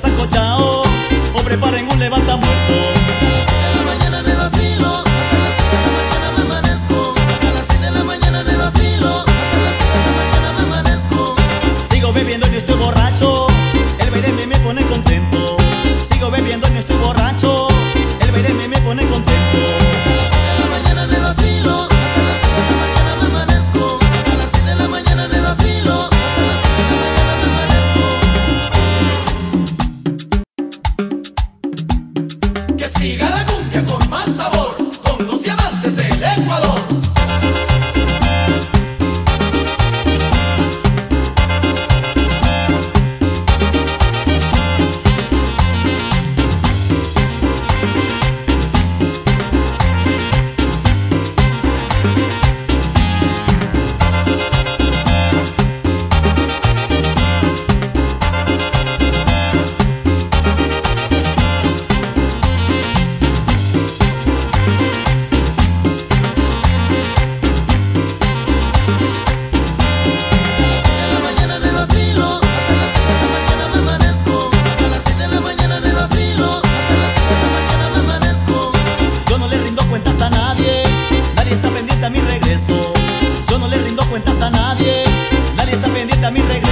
saco ya siga la mi regreso.